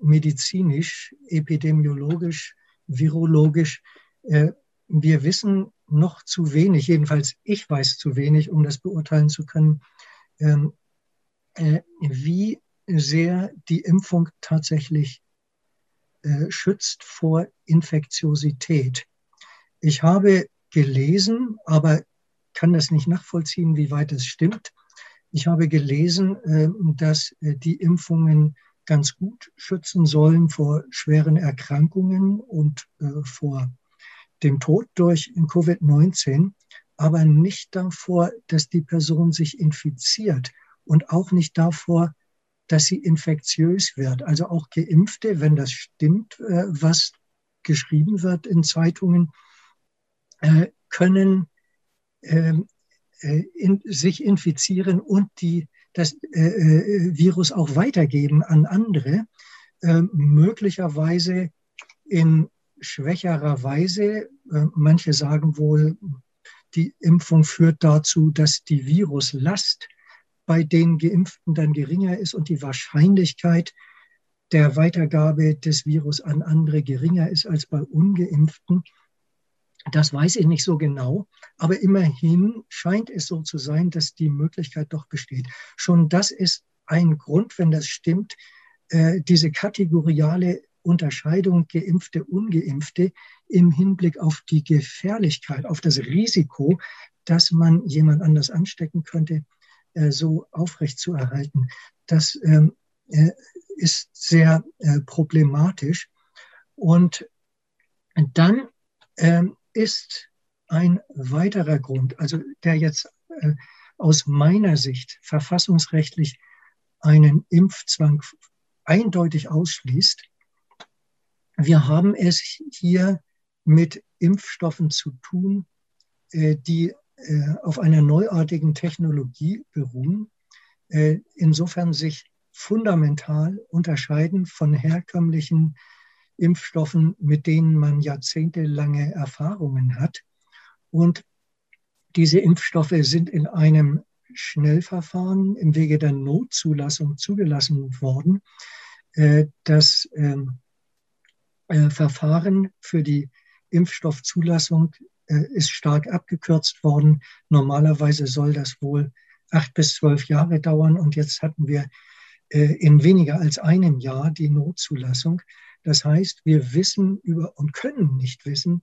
medizinisch, epidemiologisch, virologisch. Äh, wir wissen noch zu wenig, jedenfalls ich weiß zu wenig, um das beurteilen zu können, ähm, äh, wie sehr die Impfung tatsächlich äh, schützt vor Infektiosität. Ich habe gelesen, aber kann das nicht nachvollziehen, wie weit es stimmt. Ich habe gelesen, äh, dass die Impfungen ganz gut schützen sollen vor schweren Erkrankungen und äh, vor dem Tod durch Covid-19, aber nicht davor, dass die Person sich infiziert und auch nicht davor, dass sie infektiös wird. Also auch Geimpfte, wenn das stimmt, äh, was geschrieben wird in Zeitungen, äh, können ähm, äh, sich infizieren und die das Virus auch weitergeben an andere, möglicherweise in schwächerer Weise. Äh, manche sagen wohl, die Impfung führt dazu, dass die Viruslast bei den Geimpften dann geringer ist und die Wahrscheinlichkeit der Weitergabe des Virus an andere geringer ist als bei ungeimpften. Das weiß ich nicht so genau, aber immerhin scheint es so zu sein, dass die Möglichkeit doch besteht. Schon das ist ein Grund, wenn das stimmt, äh, diese kategoriale Unterscheidung geimpfte, ungeimpfte im Hinblick auf die Gefährlichkeit, auf das Risiko, dass man jemand anders anstecken könnte, äh, so aufrecht zu erhalten. Das ähm, äh, ist sehr problematisch. Und dann ähm, ist ein weiterer Grund, also der jetzt äh, aus meiner Sicht verfassungsrechtlich einen Impfzwang eindeutig ausschließt. Wir haben es hier mit Impfstoffen zu tun, äh, die äh, auf einer neuartigen Technologie beruhen, äh, insofern sich fundamental unterscheiden von herkömmlichen Impfstoffen, mit denen man jahrzehntelange Erfahrungen hat. Und diese Impfstoffe sind in einem Schnellverfahren im Wege der Notzulassung zugelassen worden. Das ähm, äh, Verfahren für die Impfstoffzulassung äh, ist stark abgekürzt worden. Normalerweise soll das wohl acht bis zwölf Jahre dauern und jetzt hatten wir in weniger als einem Jahr die Notzulassung. Das heißt, wir wissen über und können nicht wissen,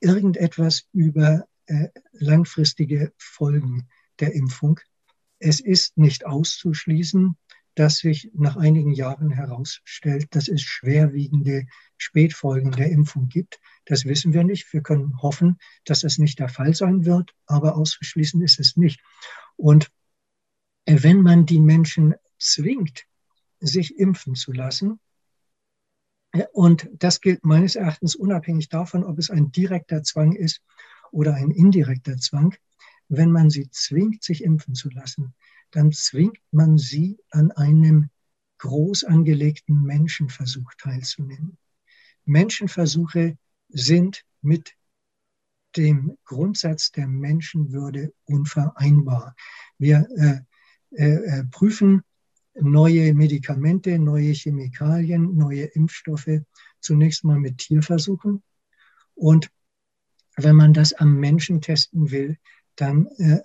irgendetwas über äh, langfristige Folgen der Impfung. Es ist nicht auszuschließen, dass sich nach einigen Jahren herausstellt, dass es schwerwiegende Spätfolgen der Impfung gibt. Das wissen wir nicht. Wir können hoffen, dass das nicht der Fall sein wird, aber auszuschließen ist es nicht. Und äh, wenn man die Menschen zwingt, sich impfen zu lassen, äh, und das gilt meines Erachtens unabhängig davon, ob es ein direkter Zwang ist oder ein indirekter Zwang, wenn man sie zwingt, sich impfen zu lassen, dann zwingt man sie an einem groß angelegten Menschenversuch teilzunehmen. Menschenversuche sind mit dem Grundsatz der Menschenwürde unvereinbar. Wir äh, äh, äh, prüfen neue Medikamente, neue Chemikalien, neue Impfstoffe zunächst mal mit Tierversuchen. Und wenn man das am Menschen testen will, dann äh,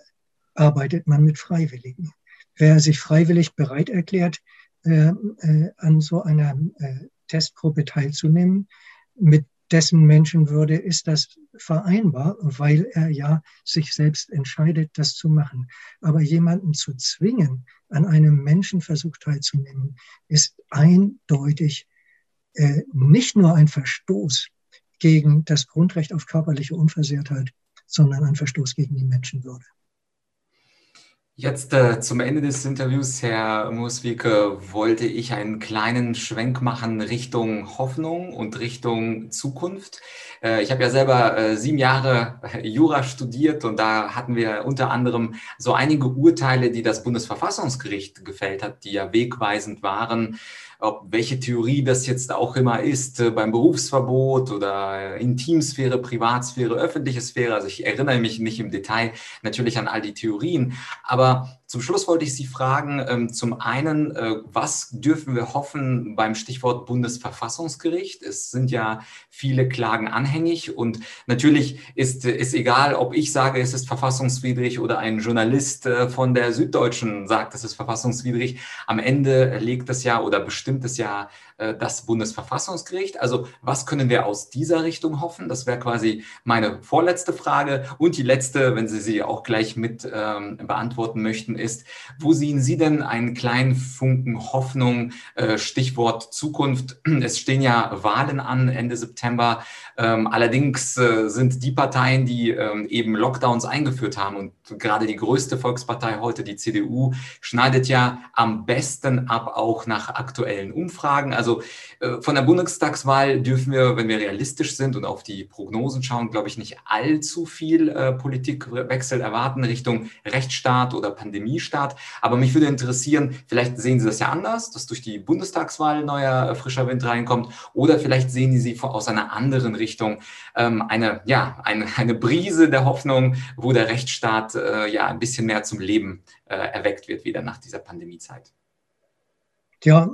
arbeitet man mit Freiwilligen. Wer sich freiwillig bereit erklärt, äh, äh, an so einer äh, Testgruppe teilzunehmen, mit dessen Menschenwürde ist das vereinbar, weil er ja sich selbst entscheidet, das zu machen. Aber jemanden zu zwingen, an einem Menschenversuch teilzunehmen, ist eindeutig äh, nicht nur ein Verstoß gegen das Grundrecht auf körperliche Unversehrtheit, sondern ein Verstoß gegen die Menschenwürde. Jetzt äh, zum Ende des Interviews, Herr Muswike, wollte ich einen kleinen Schwenk machen Richtung Hoffnung und Richtung Zukunft. Äh, ich habe ja selber äh, sieben Jahre Jura studiert und da hatten wir unter anderem so einige Urteile, die das Bundesverfassungsgericht gefällt hat, die ja wegweisend waren ob welche Theorie das jetzt auch immer ist, äh, beim Berufsverbot oder Intimsphäre, Privatsphäre, öffentliche Sphäre. Also ich erinnere mich nicht im Detail natürlich an all die Theorien, aber zum Schluss wollte ich Sie fragen, ähm, zum einen, äh, was dürfen wir hoffen beim Stichwort Bundesverfassungsgericht? Es sind ja viele Klagen anhängig und natürlich ist es egal, ob ich sage, es ist verfassungswidrig oder ein Journalist äh, von der Süddeutschen sagt, es ist verfassungswidrig. Am Ende legt es ja oder bestimmt es ja das Bundesverfassungsgericht. Also was können wir aus dieser Richtung hoffen? Das wäre quasi meine vorletzte Frage. Und die letzte, wenn Sie sie auch gleich mit ähm, beantworten möchten, ist, wo sehen Sie denn einen kleinen Funken Hoffnung? Äh, Stichwort Zukunft. Es stehen ja Wahlen an Ende September. Ähm, allerdings äh, sind die Parteien, die ähm, eben Lockdowns eingeführt haben und gerade die größte Volkspartei heute, die CDU, schneidet ja am besten ab, auch nach aktuellen Umfragen. Also also äh, von der Bundestagswahl dürfen wir, wenn wir realistisch sind und auf die Prognosen schauen, glaube ich, nicht allzu viel äh, Politikwechsel erwarten Richtung Rechtsstaat oder Pandemiestaat. Aber mich würde interessieren, vielleicht sehen Sie das ja anders, dass durch die Bundestagswahl neuer äh, frischer Wind reinkommt oder vielleicht sehen Sie aus einer anderen Richtung ähm, eine, ja, eine, eine Brise der Hoffnung, wo der Rechtsstaat ja ein bisschen mehr zum Leben erweckt wird wieder nach dieser Pandemiezeit. Ja,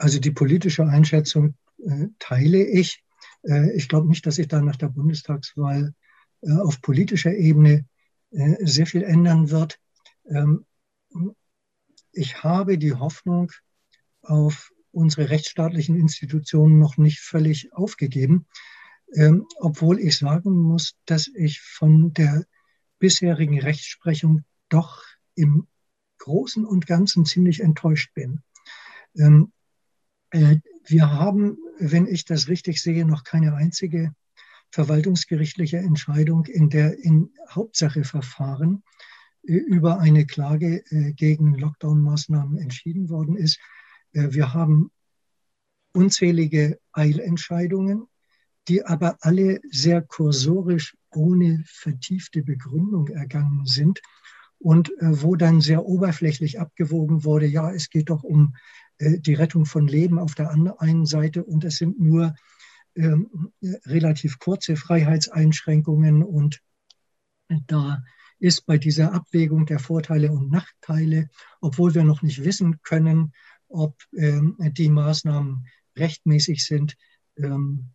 also die politische Einschätzung äh, teile ich. Äh, ich glaube nicht, dass sich da nach der Bundestagswahl äh, auf politischer Ebene äh, sehr viel ändern wird. Ähm, ich habe die Hoffnung auf unsere rechtsstaatlichen Institutionen noch nicht völlig aufgegeben, ähm, obwohl ich sagen muss, dass ich von der bisherigen Rechtsprechung doch im Großen und Ganzen ziemlich enttäuscht bin. Ähm, äh, wir haben, wenn ich das richtig sehe, noch keine einzige verwaltungsgerichtliche Entscheidung in der in Hauptsache Verfahren äh, über eine Klage äh, gegen Lockdown-Maßnahmen entschieden worden ist. Wir haben unzählige Eilentscheidungen, die aber alle sehr kursorisch ohne vertiefte Begründung ergangen sind und wo dann sehr oberflächlich abgewogen wurde, ja, es geht doch um äh, die Rettung von Leben auf der einen Seite und es sind nur ähm, relativ kurze Freiheitseinschränkungen und da ist bei dieser Abwägung der Vorteile und Nachteile, obwohl wir noch nicht wissen können, ob ähm, die Maßnahmen rechtmäßig sind, ähm,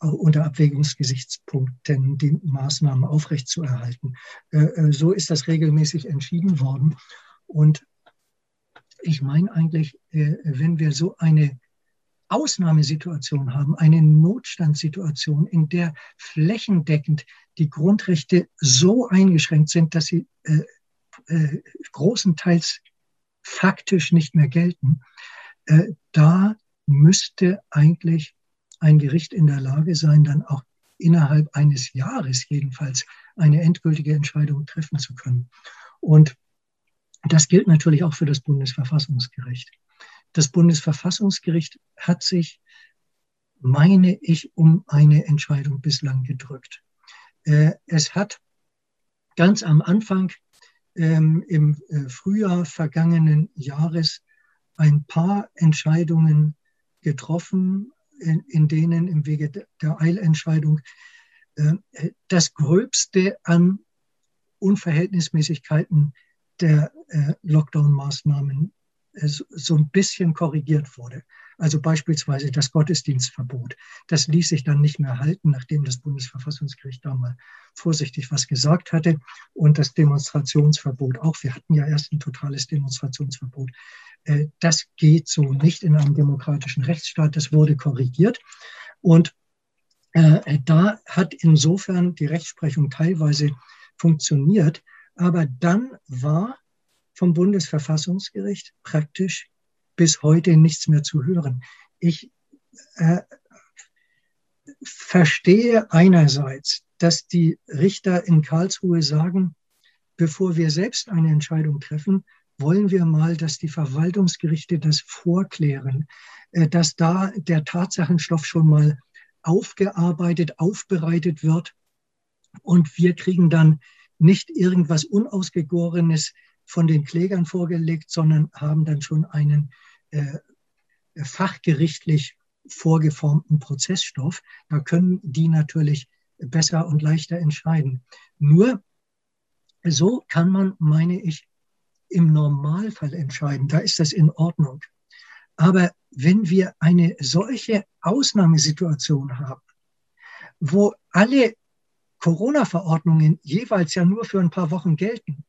unter Abwägungsgesichtspunkten die Maßnahmen aufrechtzuerhalten. Äh, äh, so ist das regelmäßig entschieden worden. Und ich meine eigentlich, äh, wenn wir so eine Ausnahmesituation haben, eine Notstandssituation, in der flächendeckend die Grundrechte so eingeschränkt sind, dass sie äh, äh, großenteils faktisch nicht mehr gelten, äh, da müsste eigentlich ein Gericht in der Lage sein, dann auch innerhalb eines Jahres jedenfalls eine endgültige Entscheidung treffen zu können. Und das gilt natürlich auch für das Bundesverfassungsgericht. Das Bundesverfassungsgericht hat sich, meine ich, um eine Entscheidung bislang gedrückt. Äh, es hat ganz am Anfang ähm, im äh, Frühjahr vergangenen Jahres ein paar Entscheidungen getroffen, in, denen im Wege der Eilentscheidung äh, das Gröbste an Unverhältnismäßigkeiten der äh, Lockdown-Maßnahmen äh, so ein bisschen korrigiert wurde. Also beispielsweise das Gottesdienstverbot. Das ließ sich dann nicht mehr halten, nachdem das Bundesverfassungsgericht da mal vorsichtig was gesagt hatte. Und das Demonstrationsverbot auch. Wir hatten ja erst ein totales Demonstrationsverbot. Äh, das geht so nicht in einem demokratischen Rechtsstaat. Das wurde korrigiert. Und da hat insofern die Rechtsprechung teilweise funktioniert. Aber dann war vom Bundesverfassungsgericht praktisch bis heute nichts mehr zu hören. Ich äh, verstehe einerseits, dass die Richter in Karlsruhe sagen, bevor wir selbst eine Entscheidung treffen, wollen wir mal, dass die Verwaltungsgerichte das vorklären, äh, dass da der Tatsachenstoff schon mal aufgearbeitet, aufbereitet wird und wir kriegen dann nicht irgendwas Unausgegorenes von den Klägern vorgelegt, sondern haben dann schon einen äh, fachgerichtlich vorgeformten Prozessstoff. Da können die natürlich besser und leichter entscheiden. Nur so kann man, meine ich, im Normalfall entscheiden. Da ist das in Ordnung. Aber wenn wir eine solche Ausnahmesituation haben, wo alle Corona-Verordnungen jeweils ja nur für ein paar Wochen gelten,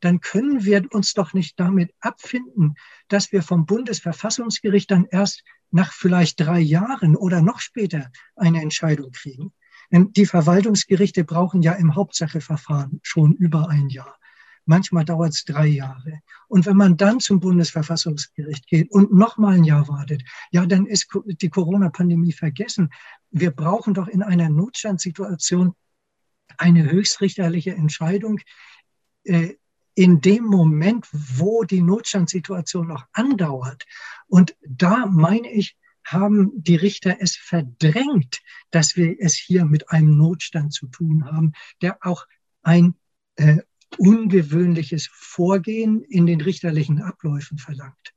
dann können wir uns doch nicht damit abfinden, dass wir vom Bundesverfassungsgericht dann erst nach vielleicht drei Jahren oder noch später eine Entscheidung kriegen. Denn die Verwaltungsgerichte brauchen ja im Hauptsacheverfahren schon über ein Jahr. Manchmal dauert es drei Jahre. Und wenn man dann zum Bundesverfassungsgericht geht und noch mal ein Jahr wartet, ja, dann ist die Corona-Pandemie vergessen. Wir brauchen doch in einer Notstandssituation eine höchstrichterliche Entscheidung äh, in dem Moment, wo die Notstandssituation noch andauert. Und da meine ich, haben die Richter es verdrängt, dass wir es hier mit einem Notstand zu tun haben, der auch ein äh, ungewöhnliches Vorgehen in den richterlichen Abläufen verlangt.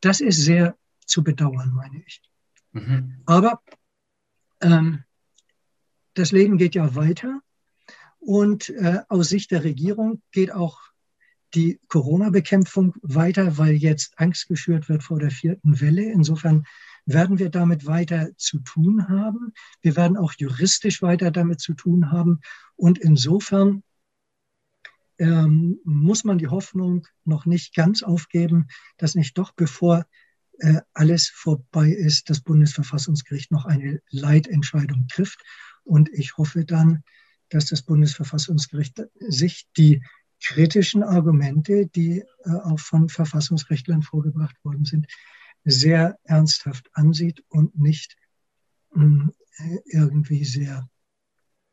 Das ist sehr zu bedauern, meine ich. Mhm. Aber ähm, das Leben geht ja weiter und äh, aus Sicht der Regierung geht auch die Corona-Bekämpfung weiter, weil jetzt Angst geschürt wird vor der vierten Welle. Insofern werden wir damit weiter zu tun haben. Wir werden auch juristisch weiter damit zu tun haben. Und insofern ähm, muss man die Hoffnung noch nicht ganz aufgeben, dass nicht doch, bevor äh, alles vorbei ist, das Bundesverfassungsgericht noch eine Leitentscheidung trifft. Und ich hoffe dann, dass das Bundesverfassungsgericht sich die kritischen Argumente, die äh, auch von Verfassungsrechtlern vorgebracht worden sind, sehr ernsthaft ansieht und nicht äh, irgendwie sehr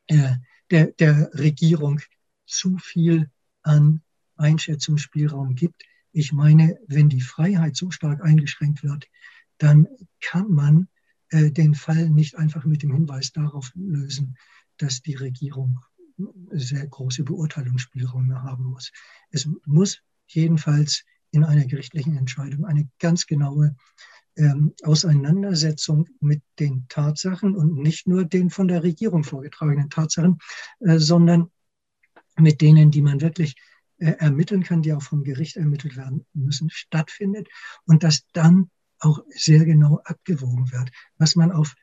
äh, der, der Regierung zu viel an Einschätzungsspielraum gibt. Ich meine, wenn die Freiheit so stark eingeschränkt wird, dann kann man äh, den Fall nicht einfach mit dem Hinweis darauf lösen, dass die Regierung sehr große Beurteilungsspielräume haben muss. Es muss jedenfalls in einer gerichtlichen Entscheidung eine ganz genaue ähm, Auseinandersetzung mit den Tatsachen und nicht nur den von der Regierung vorgetragenen Tatsachen, äh, sondern mit denen, die man wirklich äh, ermitteln kann, die auch vom Gericht ermittelt werden müssen, stattfindet und dass dann auch sehr genau abgewogen wird. Was man auf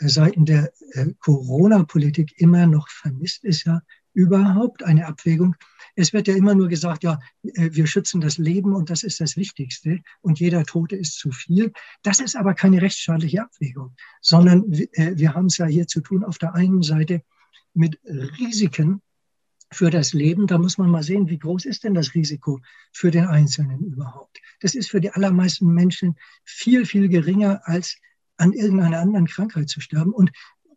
Seiten der äh, Corona-Politik immer noch vermisst, ist ja überhaupt eine Abwägung. Es wird ja immer nur gesagt, ja, äh, wir schützen das Leben und das ist das Wichtigste und jeder Tote ist zu viel. Das ist aber keine rechtsstaatliche Abwägung, sondern äh, wir haben es ja hier zu tun auf der einen Seite mit Risiken für das Leben. Da muss man mal sehen, wie groß ist denn das Risiko für den Einzelnen überhaupt. Das ist für die allermeisten Menschen viel, viel geringer als an irgendeiner anderen Krankheit zu sterben. Und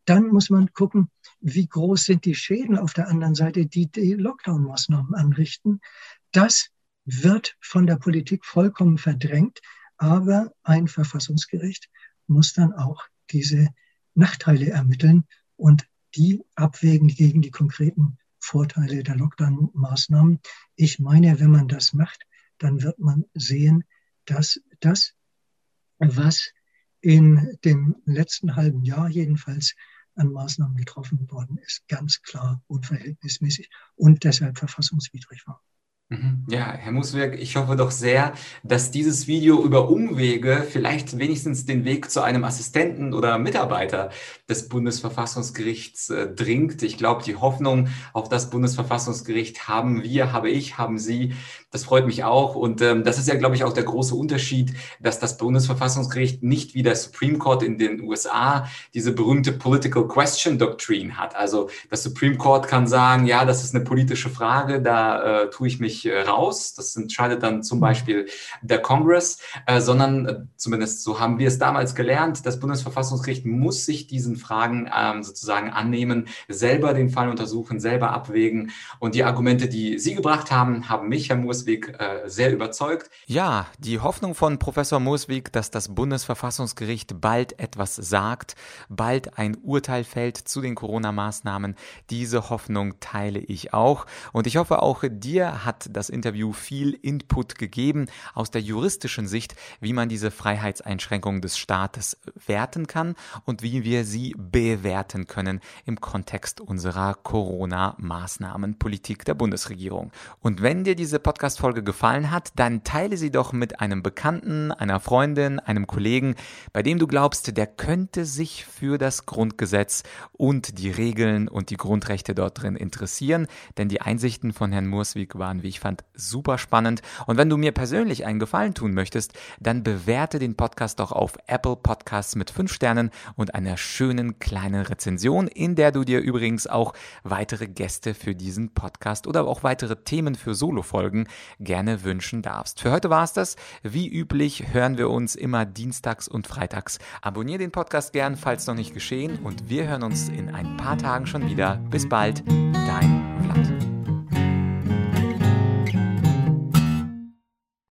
dann muss man gucken, wie groß sind die Schäden auf der anderen Seite, die die Lockdown-Maßnahmen anrichten. Das wird von der Politik vollkommen verdrängt, aber ein Verfassungsgericht muss dann auch diese Nachteile ermitteln und die abwägen gegen die konkreten Vorteile der Lockdown-Maßnahmen. Ich meine, wenn man das macht, dann wird man sehen, dass das, was in dem letzten halben Jahr jedenfalls an Maßnahmen getroffen worden ist, ganz klar unverhältnismäßig und deshalb verfassungswidrig war. Mhm. Ja, Herr Muswerk, ich hoffe doch sehr, dass dieses Video über Umwege vielleicht wenigstens den Weg zu einem Assistenten oder Mitarbeiter des Bundesverfassungsgerichts äh, dringt. Ich glaube, die Hoffnung auf das Bundesverfassungsgericht haben wir, habe ich, haben Sie. Das freut mich auch. Und ähm, das ist ja, glaube ich, auch der große Unterschied, dass das Bundesverfassungsgericht nicht wie der Supreme Court in den USA diese berühmte Political Question Doctrine hat. Also das Supreme Court kann sagen, ja, das ist eine politische Frage, da äh, tue ich mich nicht äh, raus. Das entscheidet dann zum Beispiel der Congress, äh, sondern äh, zumindest so haben wir es damals gelernt. Das Bundesverfassungsgericht muss sich diesen Fragen ähm, sozusagen annehmen, selber den Fall untersuchen, selber abwägen. Und die Argumente, die Sie gebracht haben, haben mich, Herr äh, sehr überzeugt. Ja, die Hoffnung von Professor Murswig, dass das Bundesverfassungsgericht bald etwas sagt, bald ein Urteil fällt zu den Corona-Maßnahmen, diese Hoffnung teile ich auch. Und ich hoffe, auch dir hat das Interview viel Input gegeben aus der juristischen Sicht, wie man diese Freiheitseinschränkungen des Staates werten kann und wie wir sie bewerten können im Kontext unserer Corona-Maßnahmenpolitik der Bundesregierung. Und wenn dir diese Podcast-Folge gefallen hat, dann teile sie doch mit einem Bekannten, einer Freundin, einem Kollegen, bei dem du glaubst, der könnte sich für das Grundgesetz und die Regeln und die Grundrechte dort drin interessieren, denn die Einsichten von Herrn Murswig waren, wie ich fand, super spannend. Und wenn du mir persönlich einen Gefallen tun möchtest, dann bewerte den Podcast doch auf Apple Podcasts mit fünf Sternen und einer schönen kleinen Rezension, in der du dir übrigens auch weitere Gäste für diesen Podcast oder auch weitere Themen für Solo-Folgen gerne wünschen darfst. Für heute war es das. Wie üblich hören wir uns immer dienstags und freitags. Abonnier den Podcast gern, falls noch nicht geschehen und wir hören uns in ein paar Tagen schon wieder. Bis bald.